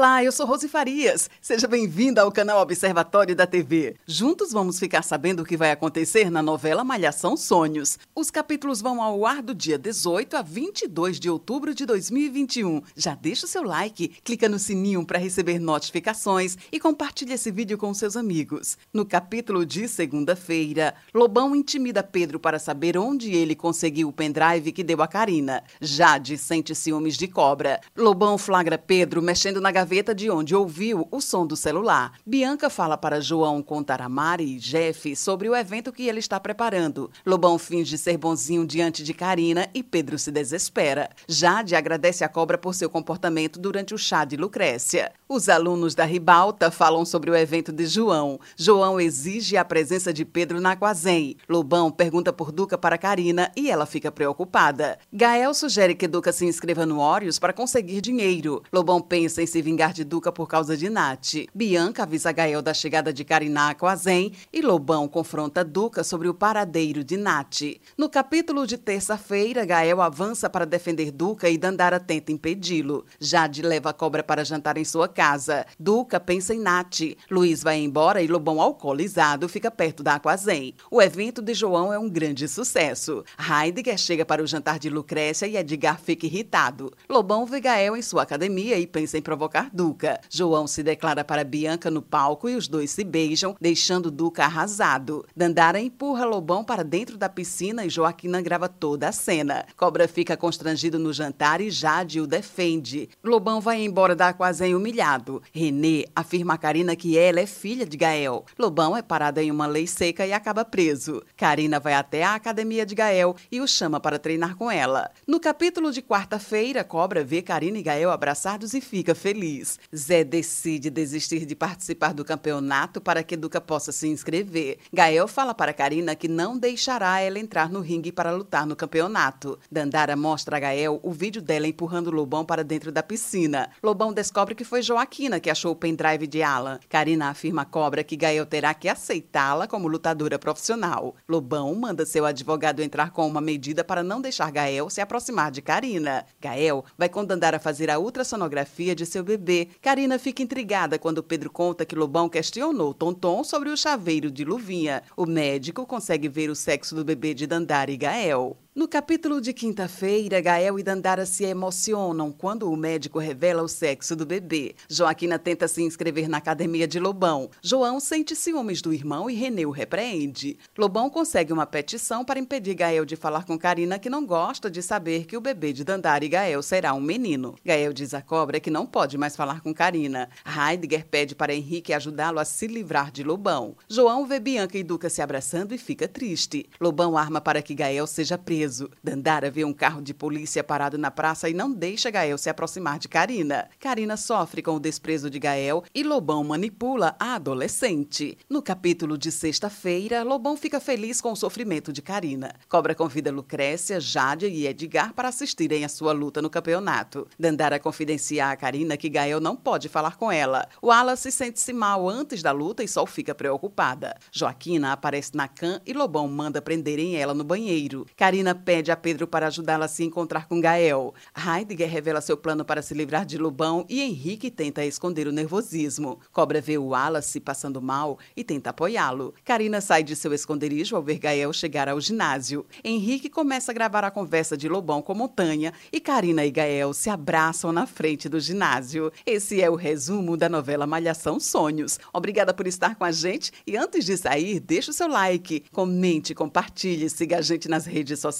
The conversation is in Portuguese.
Olá, eu sou Rose Farias. Seja bem-vinda ao canal Observatório da TV. Juntos vamos ficar sabendo o que vai acontecer na novela Malhação Sonhos. Os capítulos vão ao ar do dia 18 a 22 de outubro de 2021. Já deixa o seu like, clica no sininho para receber notificações e compartilhe esse vídeo com seus amigos. No capítulo de segunda-feira, Lobão intimida Pedro para saber onde ele conseguiu o pendrive que deu a Karina. Jade sente ciúmes de cobra. Lobão flagra Pedro mexendo na na gaveta de onde ouviu o som do celular. Bianca fala para João contar a Mari e Jeff sobre o evento que ele está preparando. Lobão finge ser bonzinho diante de Karina e Pedro se desespera. Jade agradece a cobra por seu comportamento durante o chá de Lucrécia. Os alunos da Ribalta falam sobre o evento de João. João exige a presença de Pedro na Quazem. Lobão pergunta por Duca para Karina e ela fica preocupada. Gael sugere que Duca se inscreva no Órios para conseguir dinheiro. Lobão pensa em se vingar de Duca por causa de Nath. Bianca avisa Gael da chegada de Karina com a Zen e Lobão confronta Duca sobre o paradeiro de Nath. No capítulo de terça-feira, Gael avança para defender Duca e Dandara tenta impedi-lo. Jade leva a cobra para jantar em sua casa. Duca pensa em Nath. Luiz vai embora e Lobão alcoolizado fica perto da Aquazen. O evento de João é um grande sucesso. Heidegger chega para o jantar de Lucrécia e Edgar fica irritado. Lobão vê Gael em sua academia e pensa em provocar Duca. João se declara para Bianca no palco e os dois se beijam, deixando Duca arrasado. Dandara empurra Lobão para dentro da piscina e Joaquina grava toda a cena. Cobra fica constrangido no jantar e Jade o defende. Lobão vai embora da Aquazen humilhado. Renê afirma a Karina que ela é filha de Gael. Lobão é parado em uma lei seca e acaba preso. Karina vai até a academia de Gael e o chama para treinar com ela. No capítulo de quarta-feira, Cobra vê Karina e Gael abraçados e fica feliz Zé decide desistir de participar do campeonato para que Duca possa se inscrever. Gael fala para Karina que não deixará ela entrar no ringue para lutar no campeonato. Dandara mostra a Gael o vídeo dela empurrando Lobão para dentro da piscina. Lobão descobre que foi Joaquina que achou o pendrive de Alan. Karina afirma à cobra que Gael terá que aceitá-la como lutadora profissional. Lobão manda seu advogado entrar com uma medida para não deixar Gael se aproximar de Karina. Gael vai com Dandara fazer a ultrassonografia de seu bebê. Karina fica intrigada quando Pedro conta que Lobão questionou Tonton sobre o chaveiro de Luvinha. O médico consegue ver o sexo do bebê de Dandara e Gael. No capítulo de quinta-feira, Gael e Dandara se emocionam quando o médico revela o sexo do bebê. Joaquina tenta se inscrever na academia de Lobão. João sente ciúmes do irmão e Renê o repreende. Lobão consegue uma petição para impedir Gael de falar com Karina, que não gosta de saber que o bebê de Dandara e Gael será um menino. Gael diz à cobra que não pode mais falar com Karina. Heidegger pede para Henrique ajudá-lo a se livrar de Lobão. João vê Bianca e Duca se abraçando e fica triste. Lobão arma para que Gael seja preso preso. Dandara vê um carro de polícia parado na praça e não deixa Gael se aproximar de Karina. Karina sofre com o desprezo de Gael e Lobão manipula a adolescente. No capítulo de sexta-feira, Lobão fica feliz com o sofrimento de Karina. Cobra convida Lucrécia, Jade e Edgar para assistirem à sua luta no campeonato. Dandara confidencia a Karina que Gael não pode falar com ela. Wallace sente-se mal antes da luta e Sol fica preocupada. Joaquina aparece na can e Lobão manda prenderem ela no banheiro. Karina pede a Pedro para ajudá-la a se encontrar com Gael. Heidegger revela seu plano para se livrar de Lubão e Henrique tenta esconder o nervosismo. Cobra vê o Wallace passando mal e tenta apoiá-lo. Karina sai de seu esconderijo ao ver Gael chegar ao ginásio. Henrique começa a gravar a conversa de Lobão com Montanha e Karina e Gael se abraçam na frente do ginásio. Esse é o resumo da novela Malhação Sonhos. Obrigada por estar com a gente e antes de sair, deixa o seu like, comente, compartilhe, siga a gente nas redes sociais